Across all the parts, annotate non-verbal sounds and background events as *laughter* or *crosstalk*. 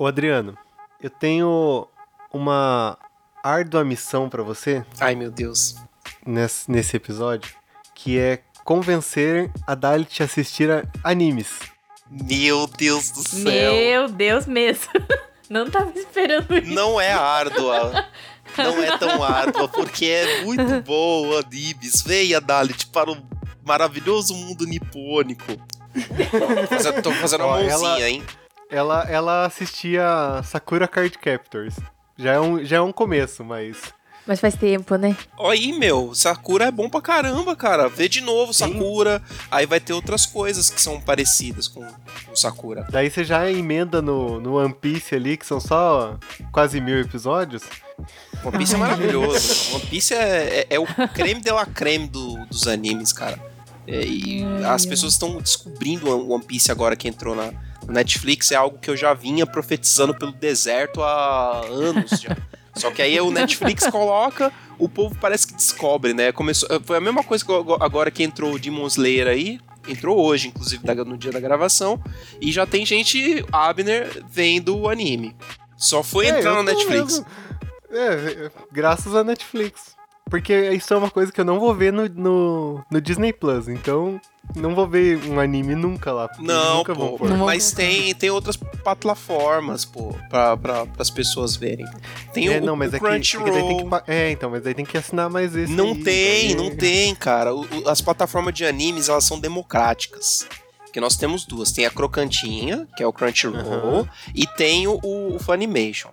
Ô Adriano, eu tenho uma árdua missão pra você Ai, meu Deus. nesse, nesse episódio, que é convencer a Dalit a assistir a animes. Meu Deus do céu. Meu Deus mesmo. *laughs* Não tava esperando isso. Não é árdua. *laughs* Não é tão árdua, porque é muito boa, Nibis. Venha, Dalit, para o maravilhoso mundo nipônico. Tô fazendo uma Ó, mãozinha, ela- hein? Ela, ela assistia Sakura Card Captors. Já é, um, já é um começo, mas. Mas faz tempo, né? Aí, meu, Sakura é bom pra caramba, cara. Vê de novo Sakura. Aí vai ter outras coisas que são parecidas com o Sakura. Daí você já emenda no, no One Piece ali, que são só quase mil episódios. One Piece é maravilhoso. One Piece é, é, é o creme de la creme do- dos animes, cara. É, e as pessoas estão descobrindo o One Piece agora que entrou na, na Netflix. É algo que eu já vinha profetizando pelo deserto há anos já. Só que aí o Netflix coloca, o povo parece que descobre, né? Começou, foi a mesma coisa que agora que entrou o Demon Slayer aí. Entrou hoje, inclusive, no dia da gravação. E já tem gente, Abner, vendo o anime. Só foi É, entrar tô Netflix. vendo. É, é, graças à Netflix. Porque isso é uma coisa que eu não vou ver no, no, no Disney Plus. Então, não vou ver um anime nunca lá. Não, nunca vão pô, pôr. Mas tem, tem outras plataformas, pô, pra, pra, as pessoas verem. Tem É, o, não, mas o é que, é que tem Crunchyroll. que pa- É, então, mas daí tem que assinar mais esse. Não aí, tem, daí- não tem, cara. O- o- as plataformas de animes, elas são democráticas. Porque nós temos duas. Tem a Crocantinha, que é o Crunchyroll, e tem o, o Funimation.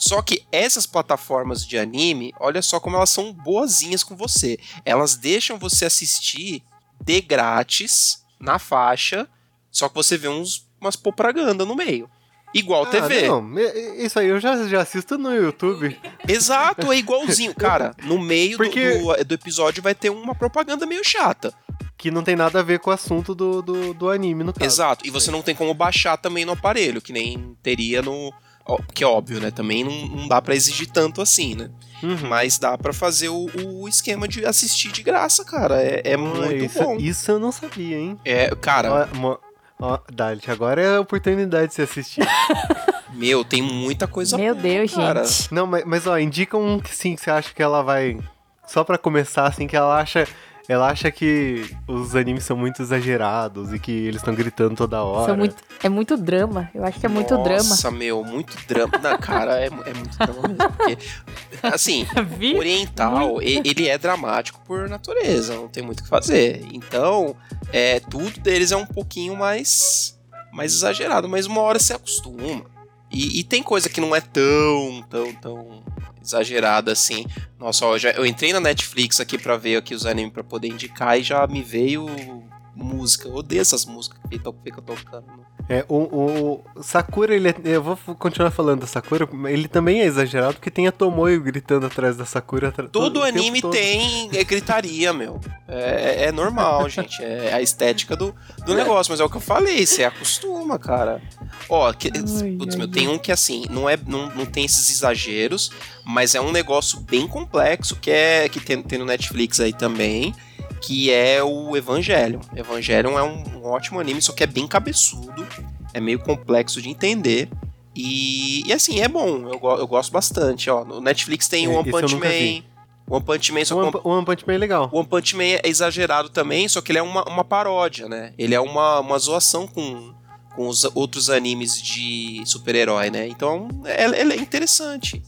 Só que essas plataformas de anime, olha só como elas são boazinhas com você. Elas deixam você assistir de grátis, na faixa, só que você vê uns, umas propaganda no meio. Igual Ah, TV. Não, isso aí eu já, já assisto no YouTube. Exato, é igualzinho. *laughs* Cara, no meio do- Porque- do, do episódio vai ter uma propaganda meio chata. Que não tem nada a ver com o assunto do, do, do anime, no caso. Exato. E você não tem como baixar também no aparelho, que nem teria no. Que é óbvio, né? Também não, não dá pra exigir tanto assim, né? Uhum. Mas dá pra fazer o, o esquema de assistir de graça, cara. É, é muito isso, bom. isso eu não sabia, hein? É, cara, Ó, mo- ó, Dalit, agora é a oportunidade de você assistir. *laughs* meu, tem muita coisa Meu boa, Deus, cara. gente. não, mas, mas ó, indica um que sim, que você acha que ela vai. Só pra começar, assim, que ela acha. Ela acha que os animes são muito exagerados e que eles estão gritando toda hora. São muito, é muito drama. Eu acho que é muito drama. Nossa, meu, muito drama. Não, cara, é, é muito drama mesmo. Porque, assim, *laughs* Vi? oriental, e- ele é dramático por natureza, não tem muito o que fazer. Então, é, tudo deles é um pouquinho mais, mais exagerado, mas uma hora você acostuma. E, e tem coisa que não é tão, tão, tão exagerada assim. Nossa, ó, eu, já, eu entrei na Netflix aqui pra ver aqui os animes pra poder indicar e já me veio música. Eu odeio essas músicas que ficam tocando. É, o, o Sakura, ele é, eu vou continuar falando da Sakura, ele também é exagerado porque tem a Tomoyo gritando atrás da Sakura. Todo anime tem é gritaria, meu. É, é normal, *laughs* gente. É a estética do, do negócio. Mas é o que eu falei, você acostuma, cara. Ó, que, Ai, putz, ai, meu, tem um que assim, não, é, não, não tem esses exageros, mas é um negócio bem complexo que é que tem, tem no Netflix aí também. Que é o Evangelion. Evangelion é um, um ótimo anime, só que é bem cabeçudo. É meio complexo de entender. E, e assim, é bom. Eu, eu gosto bastante. Ó, no Netflix tem É, o One Punch Man. vi. One Punch Man, só One, o One Punch Man é legal. One Punch Man é exagerado também, só que ele é uma, uma paródia, né? Ele é uma, uma zoação com, com os outros animes de super-herói, né? Então, é, ele é interessante.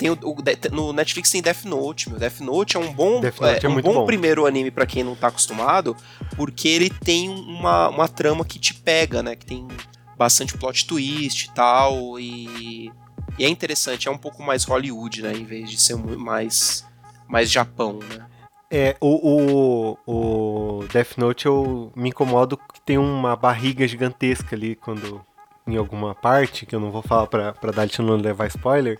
Tem o, o- no Netflix tem Death Note, meu. Death Note é um bom, Note é um bom, bom. primeiro anime pra quem não tá acostumado, porque ele tem uma, uma trama que te pega, né? Que tem bastante plot twist e tal, e, e é interessante, é um pouco mais Hollywood, né? Em vez de ser mais, mais Japão, né? É, o, o, o Death Note eu me incomodo que tem uma barriga gigantesca ali quando. Em alguma parte, que eu não vou falar pra, pra Dalit não levar spoiler,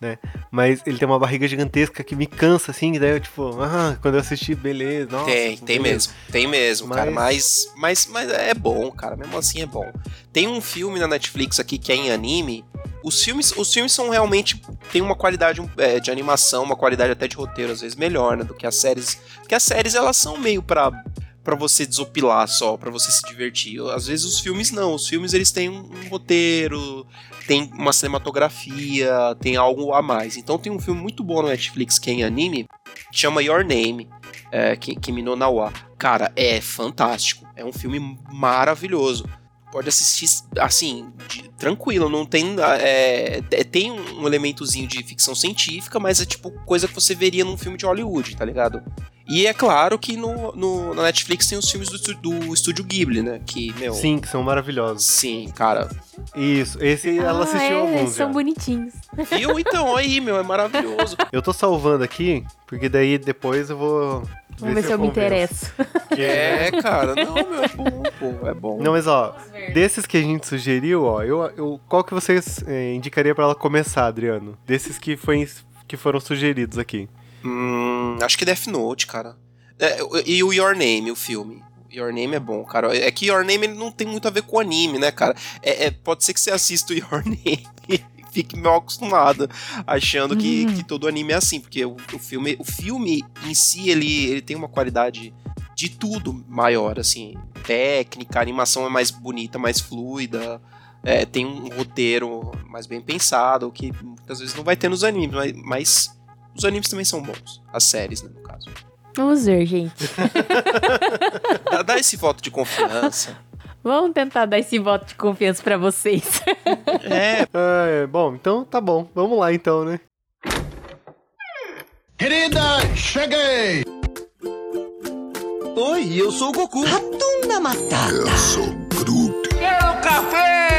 né? Mas ele tem uma barriga gigantesca que me cansa, assim, e daí eu, tipo, ah, quando eu assisti, beleza, nossa. Tem, tem beleza. mesmo, tem mesmo, cara. Mas- Mas, mas, mas é bom, cara. Mesmo assim é bom. Tem um filme na Netflix aqui que é em anime. Os filmes, os filmes são realmente. tem uma qualidade é, de animação, uma qualidade até de roteiro, às vezes, melhor, né? Do que as séries. Porque as séries, elas são meio pra. Pra você desopilar só, pra você se divertir. Às vezes os filmes não. Os filmes eles têm um, um roteiro, tem uma cinematografia, tem algo a mais. Então tem um filme muito bom no Netflix que é em anime, chama Your Name, é, Kimi no Nawa. Cara, é fantástico. É um filme maravilhoso. Pode assistir, assim, de, tranquilo, não tem. É, é, tem um elementozinho de ficção científica, mas é tipo coisa que você veria num filme de Hollywood, tá ligado? E é claro que no, no, na Netflix tem os filmes do, do Estúdio Ghibli, né? Que, meu. Sim, que são maravilhosos. Sim, cara. Isso, esse ela assistiu ah, é, alguns. São já. bonitinhos. Viu? Então, aí, meu, é maravilhoso. *laughs* Eu tô salvando aqui, porque daí depois eu vou. Vamos ver se eu me interesso. Que- É, cara. Não, meu, é bom, pô. É bom. Não, mas ó, desses que a gente sugeriu, ó, eu, eu, qual que vocês eh, indicaria pra ela começar, Adriano? Desses que, foi, que foram sugeridos aqui. Hum, acho que Death Note, cara. É, e o Your Name, o filme. Your Name é bom, cara. É que Your Name ele não tem muito a ver com anime, né, cara? É, é- pode ser que você assista o Your *laughs* Name e fique mal acostumado, achando que, Hum. que todo anime é assim, porque o, o filme, o filme em si ele, ele tem uma qualidade de tudo maior, assim, técnica, a animação é mais bonita, mais fluida. é, tem um roteiro mais bem pensado, que muitas vezes não vai ter nos animes, mas, mas os animes também são bons. As séries, né, no caso. Vamos ver, gente. *laughs* Dá, dá esse voto de confiança. Vamos tentar dar esse voto de confiança pra vocês. *laughs* É, é, bom, então tá bom. Vamos lá então, né? Querida, cheguei! Oi, eu sou o Goku. Ratunda Matata. Quero café!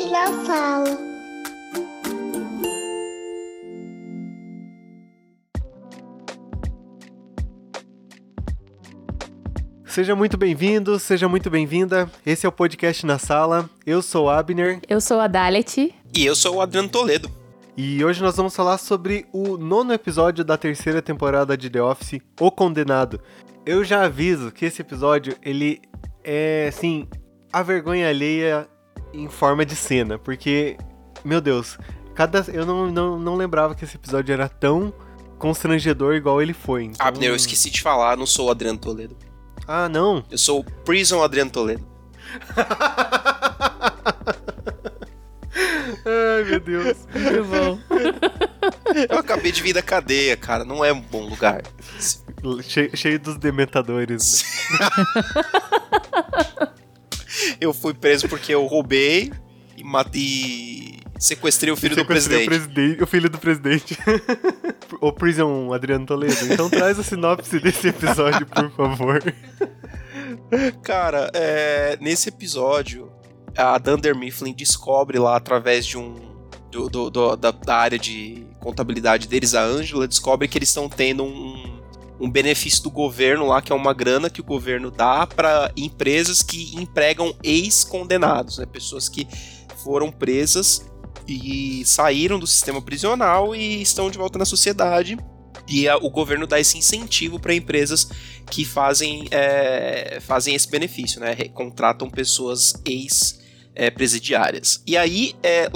Da Fala. Seja muito bem-vindo, seja muito bem-vinda. Esse é o podcast na sala. Eu sou o Abner Eu sou a Dalet. e eu sou o Adriano Toledo. e hoje nós vamos falar sobre o nono episódio da terceira temporada de The Office, O Condenado. Eu já aviso que esse episódio ele é assim a vergonha alheia em forma de cena, porque meu Deus, cada eu não, não, não lembrava que esse episódio era tão constrangedor igual ele foi. Então- Abner, eu esqueci de falar, não sou o Adriano Toledo. Ah, não. Eu sou o Prison Adriano Toledo. *laughs* Ai, meu Deus. Muito bom. Eu acabei de vir da cadeia, cara. Não é um bom lugar. Che- cheio dos dementadores. né? *laughs* Eu fui preso porque eu roubei e matei. Sequestrei o filho do Sequestrei presidente. O, o filho do presidente. *laughs* o Prison Adriano Toledo. Então traz a sinopse desse episódio, por favor. Cara, é, nesse episódio, a Dunder Mifflin descobre lá através de um. do- do- do- da, da área de contabilidade deles, a Angela, descobre que eles estão tendo um, um benefício do governo lá, que é uma grana que o governo dá para empresas que empregam ex-condenados, né? Pessoas que foram presas e saíram do sistema prisional e estão de volta na sociedade. E a- o governo dá esse incentivo para empresas que fazem, é, fazem esse benefício, né? Contratam pessoas ex-presidiárias. e aí, é,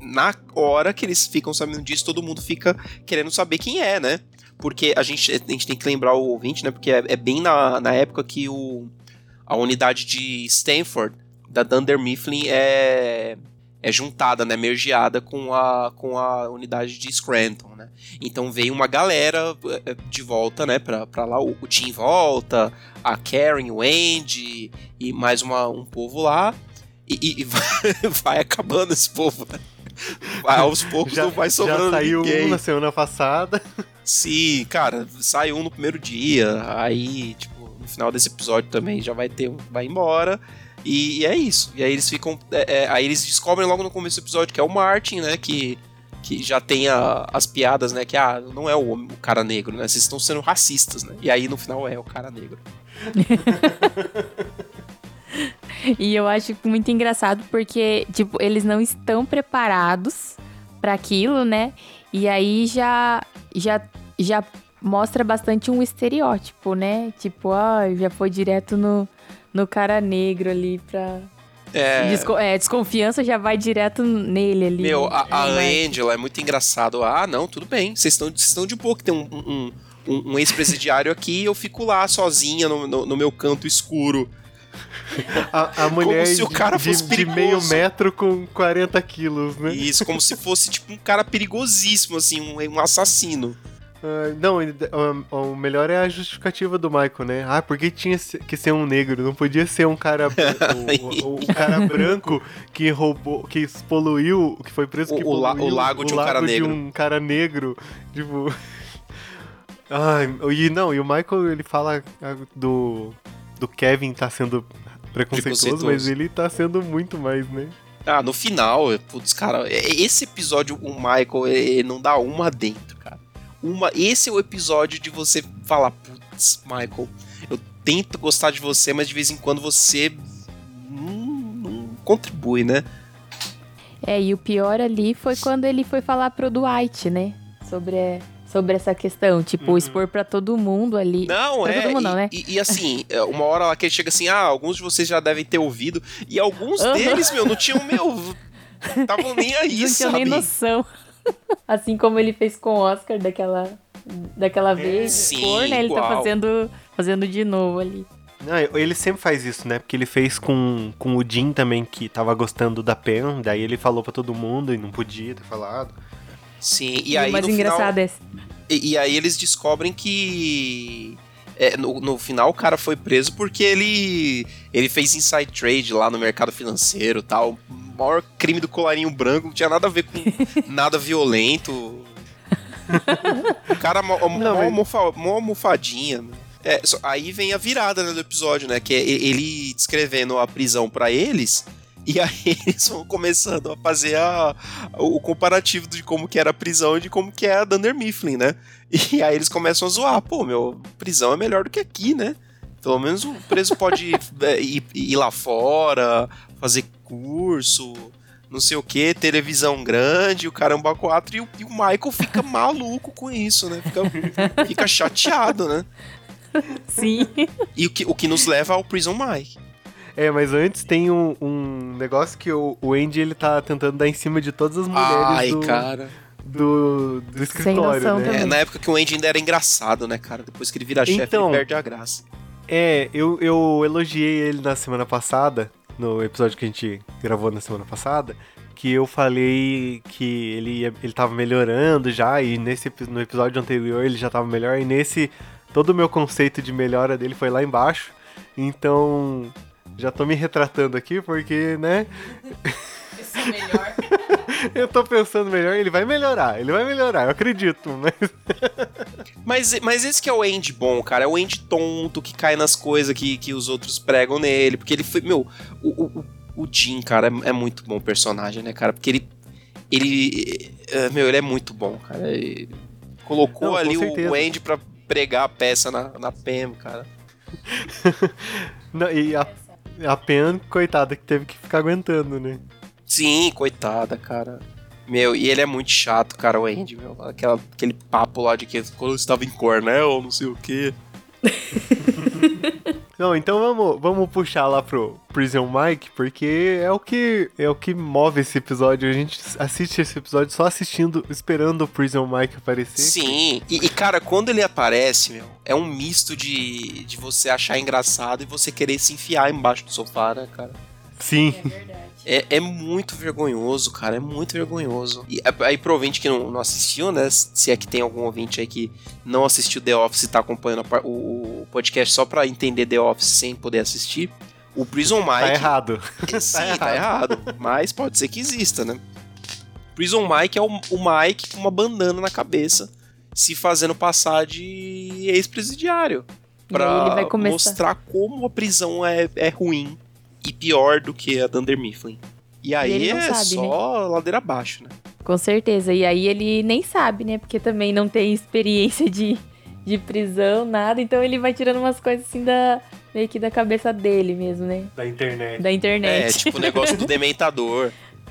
na hora que eles ficam sabendo disso, todo mundo fica querendo saber quem é, né? Porque a gente, a gente tem que lembrar o ouvinte, né? Porque é, é bem na, na época que o, a unidade de Stanford, da Dunder Mifflin, é, é juntada, né? Mergeada com a, com a unidade de Scranton, né? Então veio uma galera eh, de volta, né, pra, pra lá. O, o Tim volta, a Karen, o Andy e mais uma, um povo lá. E, e- vai, *laughs* vai acabando esse povo, né? Aos poucos Já, não vai sobrando já saiu ninguém. um na semana passada. Sim, cara, sai um no primeiro dia, aí, tipo, no final desse episódio também já vai ter um, vai embora. E, e é isso. E aí eles ficam. é, é, aí eles descobrem logo no começo do episódio que é o Martin, né? Que, que já tem a- as piadas, né? Que ah, não é o, o cara negro, né? Vocês estão sendo racistas, né? E aí no final é o cara negro. *laughs* E eu acho muito engraçado porque, tipo, eles não estão preparados para aquilo, né? E aí já, já, já mostra bastante um estereótipo, né? Tipo, ah, já foi direto no, no cara negro ali pra. É, Desco- é, desconfiança já vai direto nele ali. Meu, a, a É, Angela é muito engraçado. Ah, não, tudo bem. Vocês estão vocês estão de boa que tem um, um, um- um ex-presidiário aqui e eu fico lá sozinha no, no- no meu canto escuro. A, a mulher se o de- cara de, fosse de meio metro com 40 quilos, né? Isso, como se fosse tipo um cara perigosíssimo, assim, um, um assassino. Ah, não, o, o melhor é a justificativa do Michael, né? Ah, por que tinha que ser um negro? Não podia ser um cara. *laughs* o, o- o cara branco que roubou, que poluiu, que foi preso que o poluiu o lago de um cara lago negro. um cara negro. Tipo. *laughs* Ai, e não, e o Michael ele fala ah, do. Do Kevin tá sendo preconceituoso, Preconceituoso. mas ele tá sendo muito mais, né? Ah, no final, putz, cara, esse episódio, o Michael, ele não dá uma dentro, cara. Uma, esse é o episódio de você falar, putz, Michael, eu tento gostar de você, mas de vez em quando você não, não contribui, né? É, e o pior ali foi quando ele foi falar pro Dwight, né? Sobre, é, sobre essa questão. Tipo, expor pra todo mundo ali. Não, Pra é. todo mundo não, e, né? e- e assim, é, uma hora lá que ele chega assim, ah, alguns de vocês já devem ter ouvido, e alguns Aham. deles, meu, não tinham, meu, *laughs* estavam nem aí, não tinha nem sabe? noção. *laughs* assim como ele fez com o Oscar daquela, daquela vez. sim, né? Ele tá igual. fazendo, fazendo de novo ali. Não, ele sempre faz isso, né? Porque ele fez com, com o Jim também, que tava gostando da Pen, daí ele falou pra todo mundo e não podia ter falado. Sim, e, E, aí o mais no engraçado final... é E, e aí eles descobrem que. é, no, no final o cara foi preso porque ele ele fez inside trade lá no mercado financeiro tal. O maior crime do colarinho branco, não tinha nada a ver com *laughs* nada violento. O cara mó, mó, almofadinha. né? É, só- aí vem a virada né, do episódio, né? Que é ele descrevendo a prisão pra eles. E aí *laughs* eles vão começando a fazer a, o comparativo de como que era a prisão e de como que é a Dunder Mifflin, né? *laughs* E aí eles começam a zoar, pô, meu, prisão é melhor do que aqui, né? Pelo menos o preso pode *laughs* é, ir, ir lá fora, fazer curso, não sei o que, televisão grande, o caramba 4, e o, e o Michael fica maluco com isso, né? Fica, fica chateado, né? Sim. E o que, o que nos leva ao Prison Mike. É, mas antes tem um, um negócio que o, o Andy ele tá tentando dar em cima de todas as mulheres Ai, do, cara. do, do escritório, noção né? É, na época que o Andy ainda era engraçado, né, cara? Depois que ele vira chefe, Então. ele perde a graça. É, eu, eu elogiei ele na semana passada, no episódio que a gente gravou na semana passada, que eu falei que ele, ia- ele tava melhorando já, e nesse, no episódio anterior ele já tava melhor, e nesse, todo o meu conceito de melhora dele foi lá embaixo, então já tô me retratando aqui, porque, né, *laughs* eu tô pensando melhor, ele vai melhorar, ele vai melhorar, eu acredito, mas... Mas, mas esse que é o Andy bom, cara. É o Andy tonto que cai nas coisas que, que os outros pregam nele. Porque ele foi. Meu, o, o, o- Jim, cara, é, é muito bom personagem, né, cara? Porque ele. Ele. é, Meu, ele é muito bom, cara. Ele colocou Não, ali o, certeza. o Andy pra pregar a peça na, na Pam, cara. *laughs* Não, e a, a Pen, coitada, que teve que ficar aguentando, né? Sim, coitada, cara. Meu, e ele é muito chato, cara, o Andy, meu. Aquela, aquele papo lá de que quando eu estava em Cornell, não sei o quê. *laughs* Não, então vamos, vamos puxar lá pro Prison Mike, porque é o que é o que move esse episódio. A gente assiste esse episódio só assistindo, esperando o Prison Mike aparecer. Sim, e, e, cara, quando ele aparece, meu, é um misto de, de você achar engraçado e você querer se enfiar embaixo do sofá, né, cara? Sim. É, é muito vergonhoso, cara, é muito vergonhoso. E é- aí pro ouvinte que não, não assistiu, né, se é que tem algum ouvinte aí que não assistiu The Office e tá acompanhando a o, o podcast só pra entender The Office sem poder assistir, o Prison Mike... *laughs* Tá errado. Sim, tá errado. Mas pode ser que exista, né? Prison Mike é o, o Mike com uma bandana na cabeça, se fazendo passar de ex-presidiário. Pra vai começar. mostrar como a prisão é, é ruim e pior do que a Dunder Mifflin. E aí não é sabe, só ladeira abaixo, né? Com certeza. E aí ele nem sabe, né? Porque também não tem experiência de, de prisão, nada. Então ele vai tirando umas coisas assim da. meio que da cabeça dele mesmo, né? Da internet. Da É, internet. tipo o negócio do *laughs* dementador. *laughs*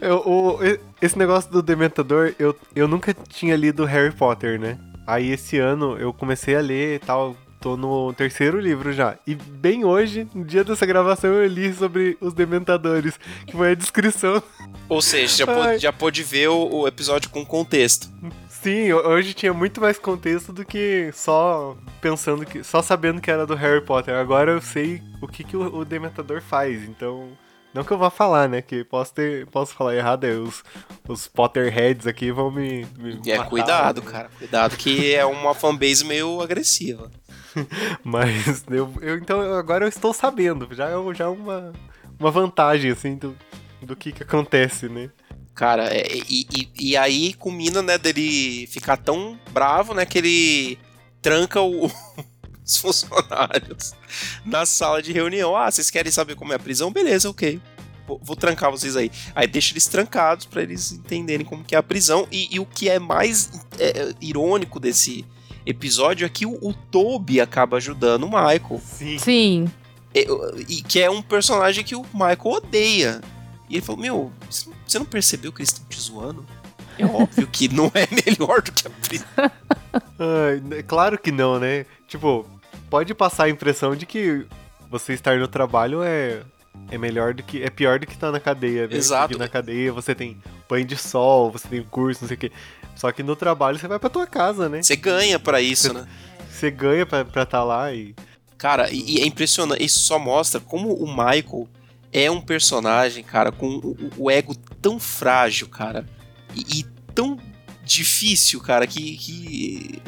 Eu- o- e- esse negócio do Dementador, eu, eu nunca tinha lido Harry Potter, né? Aí esse ano eu comecei a ler e tal, tô no terceiro livro já. E bem hoje, no dia dessa gravação, eu li sobre os Dementadores, que foi a descrição. Ou seja, já, pôde, já pôde ver o, o episódio com contexto. Sim, hoje tinha muito mais contexto do que só pensando que. só sabendo que era do Harry Potter. Agora eu sei o que, que o, o Dementador faz, então. Não que eu vá falar, né? Que posso ter. Posso falar errado, aí os, os Potterheads aqui vão me. me É, matar, cuidado, né? cara. Cuidado, que é uma fanbase meio agressiva. *laughs* Mas eu, eu- então agora eu estou sabendo. Já é já é uma, uma vantagem, assim, do, do que, que acontece, né? Cara, é, e, e, e aí culmina, né, dele ficar tão bravo, né, que ele tranca o- *laughs* os funcionários na sala de reunião. Ah, vocês querem saber como é a prisão? Beleza, ok. Vou, trancar vocês aí. Aí deixa eles trancados pra eles entenderem como que é a prisão. E, e o que é mais é, irônico desse episódio é que o, o Toby acaba ajudando o Michael. Sim. Sim. E, e que é um personagem que o Michael odeia. E ele falou: Meu, você não percebeu que eles estão te zoando? É óbvio que não é melhor do que a prisão. *laughs* Ai, né, claro que não, né? Tipo, pode passar a impressão de que você estar no trabalho é, é melhor do que. é pior do que estar na cadeia, né? Exato. Porque na cadeia você tem banho de sol, você tem curso, não sei o quê. Só que no trabalho você vai pra tua casa, né? Você ganha pra isso, né? Você ganha pra estar tá lá e. Cara, e, e é impressionante. Isso só mostra como o Michael é um personagem, cara, com o, o ego tão frágil, cara. E, e tão difícil, cara, que. que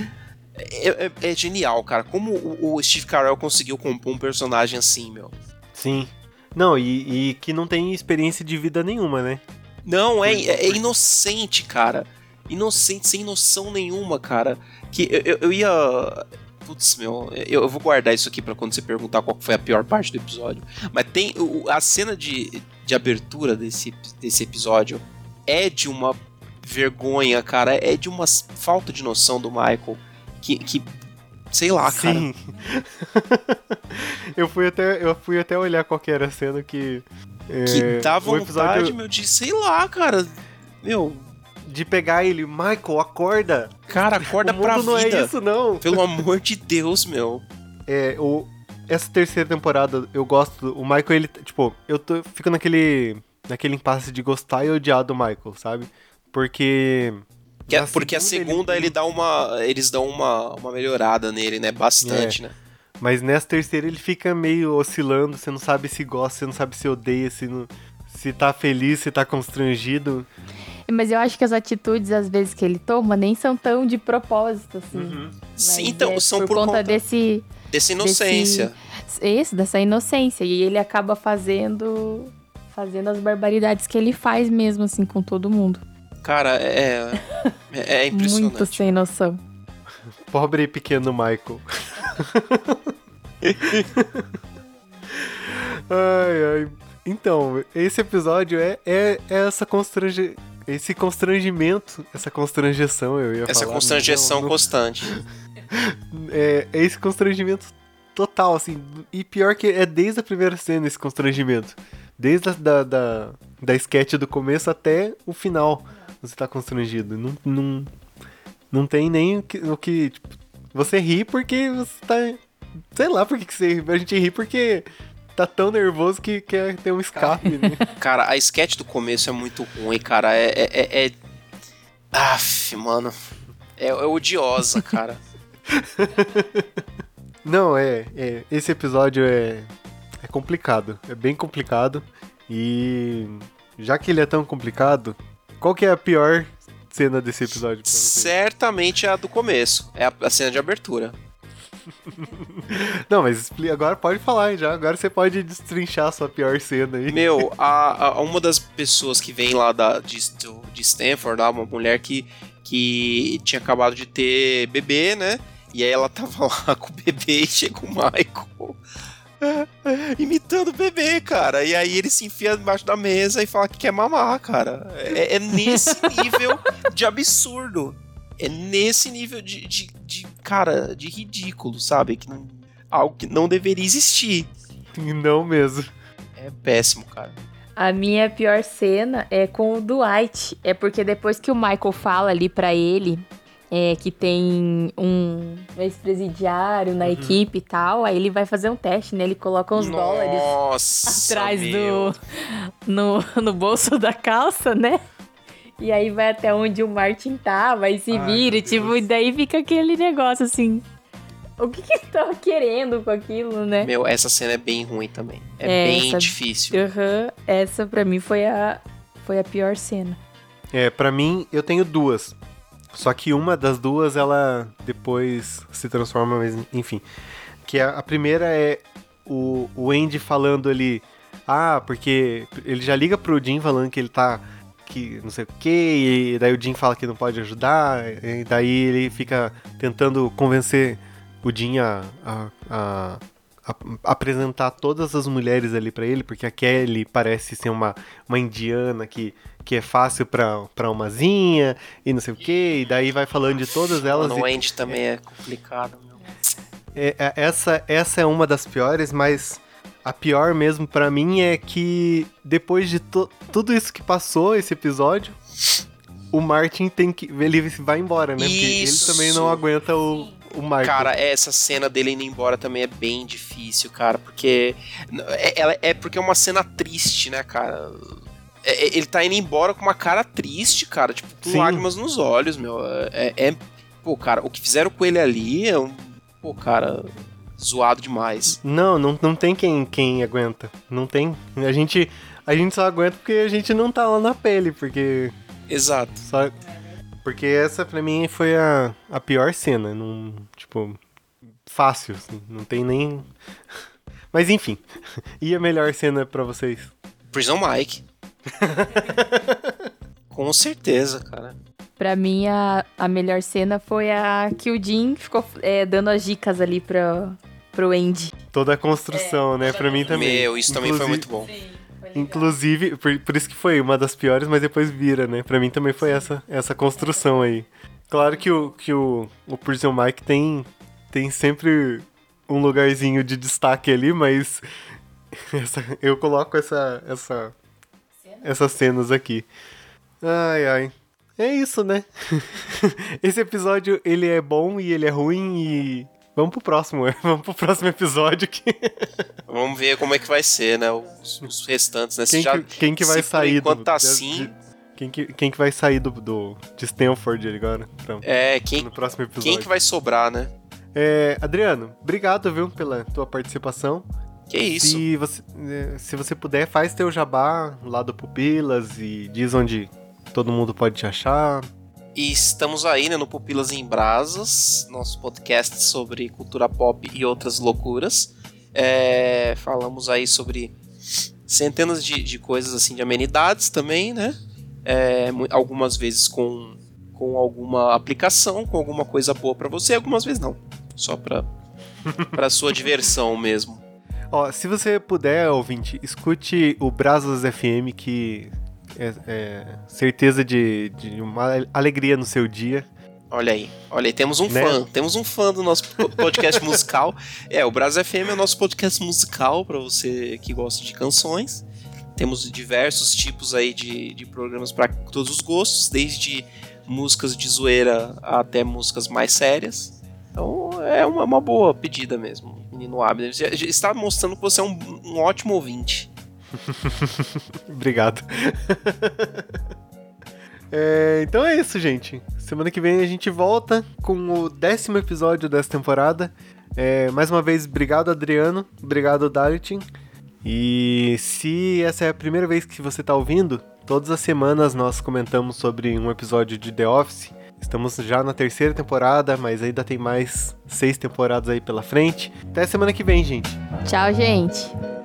é, é- é genial, cara. Como o, o Steve Carell conseguiu compor um personagem assim, meu. Sim. Não, e, e que não tem experiência de vida nenhuma, né? Não, é, é inocente, cara. Inocente, sem noção nenhuma, cara. Que eu, eu- eu ia. Putz, meu, eu, eu vou guardar isso aqui pra quando você perguntar qual foi a pior parte do episódio. Mas tem. o- A cena de, de abertura desse, desse episódio é de uma vergonha, cara. É de uma falta de noção do Michael. Que. que sei lá, cara. Sim. *laughs* eu, fui até, eu fui até olhar qual que era a cena que. é, Que dá vontade, episódio meu, de. Sei lá, cara. Meu, de pegar ele, Michael, acorda! cara, acorda o mundo pra não vida. é isso, não! Pelo amor de Deus, meu. É, o, essa terceira temporada, eu gosto. O Michael, ele, tipo, eu tô, fico naquele, naquele impasse de gostar e odiar do Michael, sabe? Porque. Que é- porque a segunda ele- ele, dá uma. Eles dão uma, uma melhorada nele, né? Bastante, né? Mas nessa terceira ele fica meio oscilando, você não sabe se gosta, você não sabe se odeia, se, não, se tá feliz, se tá constrangido. Mas eu acho que as atitudes, às vezes, que ele toma nem são tão de propósito, assim. Uhum. Sim, então, é são por, por, conta, conta desse. dessa inocência. Isso, dessa inocência. E ele acaba fazendo. Fazendo as barbaridades que ele faz mesmo, assim, com todo mundo. Cara, é. É, *laughs* é impressionante. Muito sem noção. Pobre e pequeno Michael. *laughs* ai, ai. Então, esse episódio é, é, é essa constrange... esse constrangimento, essa constrangeção, eu ia Essa falar. constrangeção não, não, constante. é, é esse constrangimento total, assim. E pior que é desde a primeira cena esse constrangimento. Desde a da, da, da sketch do começo até o final. Você tá constrangido. Não, não, não tem nem o que. O que tipo, você ri porque você tá. Sei lá por que você. A gente ri porque tá tão nervoso que quer ter um escape, né? *laughs* Cara, a sketch do começo é muito ruim, cara. É. é, é, é... Aff, mano. É, é odiosa, cara. *laughs* Não, é, é. Esse episódio é. É complicado. É bem complicado. E. Já que ele é tão complicado, qual que é a pior cena desse episódio? Certamente é a do começo. É a, a cena de abertura. *laughs* Não, mas agora pode falar já. Agora você pode destrinchar a sua pior cena aí. Meu, a, a- uma das pessoas que vem lá da, de, de Stanford, uma mulher que, que tinha acabado de ter bebê, né? E aí ela tava lá *laughs* com o bebê e chega o Michael *laughs* imitando o bebê, cara. E aí ele se enfia debaixo da mesa e fala que quer mamar, cara. É, é nesse nível de absurdo. É nesse nível de, de, de, cara, de ridículo, sabe? Que não, algo que não deveria existir. Não mesmo. É péssimo, cara. A minha pior cena é com o Dwight. É porque depois que o Michael fala ali pra ele é, que tem um ex-presidiário na equipe e tal. Aí ele vai fazer um teste, né? Ele coloca uns dólares Nossa, atrás meu. do. *laughs* No, no bolso da calça, né? E aí vai até onde o Martin tava e se vira, tipo, e daí fica aquele negócio assim. O que que ele tava querendo com aquilo, né? Meu, essa cena é bem ruim também. É, É, bem essa- difícil. Aham, essa pra mim foi a, foi a pior cena. É, pra mim, eu tenho duas. Só que uma das duas, ela depois se transforma, mas enfim. Que a, a primeira é o, o Andy falando ali, ah, porque ele já liga pro Jim falando que ele tá, que não sei o que, e daí o Jim fala que não pode ajudar, e daí ele fica tentando convencer o Jim a, a- a- a- apresentar todas as mulheres ali pra ele, porque a Kelly parece ser uma, uma indiana que, que é fácil pra, pra umazinha e não sei o que, e daí vai falando de todas elas. E- End também é complicado, meu. é, é, essa, essa é uma das piores, mas a pior mesmo pra mim é que depois de tudo isso que passou, esse episódio, o Martin tem que. Ele vai embora, né? Porque Isso. ele também não aguenta o, o Michael. Cara, essa cena dele indo embora também é bem difícil, cara, porque é, ela- é porque é uma cena triste, né, cara? É- é- ele tá indo embora com uma cara triste, cara, tipo, com Sim. lágrimas nos olhos, meu. É, é- pô, cara, o que fizeram com ele ali é um, pô, cara, zoado demais. Não, não, não tem quem, quem aguenta. Não tem. A gente, a gente só aguenta porque a gente não tá lá na pele, porque. Exato. Só, porque essa pra mim foi a, a pior cena. Não, tipo, fácil, assim, não tem nem. *laughs* Mas enfim. *laughs* E a melhor cena pra vocês? Prison Mike. *laughs* com certeza, cara. Pra mim, a, a melhor cena foi a que o Jim ficou é, dando as dicas ali pra, pro Andy. Toda a construção, né? Pra mim também. Meu, isso também foi Inclusive- muito bom. Inclusive, por, por isso que foi uma das piores, mas depois vira, né? Pra mim também foi essa, essa construção aí. Claro que o, que o, o Prison Mike tem, tem sempre um lugarzinho de destaque ali, mas *laughs* essa- eu coloco essa, essa, essas cenas aqui. Ai, ai. É isso, né? *laughs* Esse episódio, ele é bom e ele é ruim e... Vamos pro próximo, *laughs* vamos pro próximo episódio que... *laughs* Vamos ver como é que vai ser, né? Os, os restantes, né? Quem, que, quem que vai sair enquanto do, tá assim- de- quem, que, quem que vai sair do, do de Stanford agora? Então, É, quem, no próximo episódio. quem que vai sobrar, né? É, Adriano, obrigado, viu, pela tua participação. Que isso? Se você, é, se você puder, faz teu jabá lá do Pupilas e diz onde todo mundo pode te achar. E estamos aí, né, no Pupilas em Brasas, nosso podcast sobre cultura pop e outras loucuras. É, falamos aí sobre centenas de, de coisas assim, de amenidades também, né? É, algumas vezes com, com alguma aplicação, com alguma coisa boa pra você, algumas vezes não. Só pra, *laughs* pra sua diversão mesmo. Ó, se você puder, ouvinte, escute o Brasas FM, que é, é certeza de, de uma alegria no seu dia. Olha aí, olha aí, temos um Né? fã, temos um fã do nosso po- podcast musical. É, o Brasil FM é o nosso podcast musical para você que gosta de canções. Temos diversos tipos aí de, de programas para todos os gostos, desde músicas de zoeira até músicas mais sérias. Então é uma, uma boa pedida mesmo, menino Abner. Já- já Está mostrando que você é um, um ótimo ouvinte. *laughs* Obrigado. *laughs* É, então é isso, gente. Semana que vem a gente volta com o décimo episódio dessa temporada. É, mais uma vez, obrigado, Adriano. Obrigado, Dalitin. E se essa é a primeira vez que você está ouvindo, todas as semanas nós comentamos sobre um episódio de The Office. Estamos já na terceira temporada, mas ainda tem mais seis temporadas aí pela frente. Até semana que vem, gente. Tchau, gente.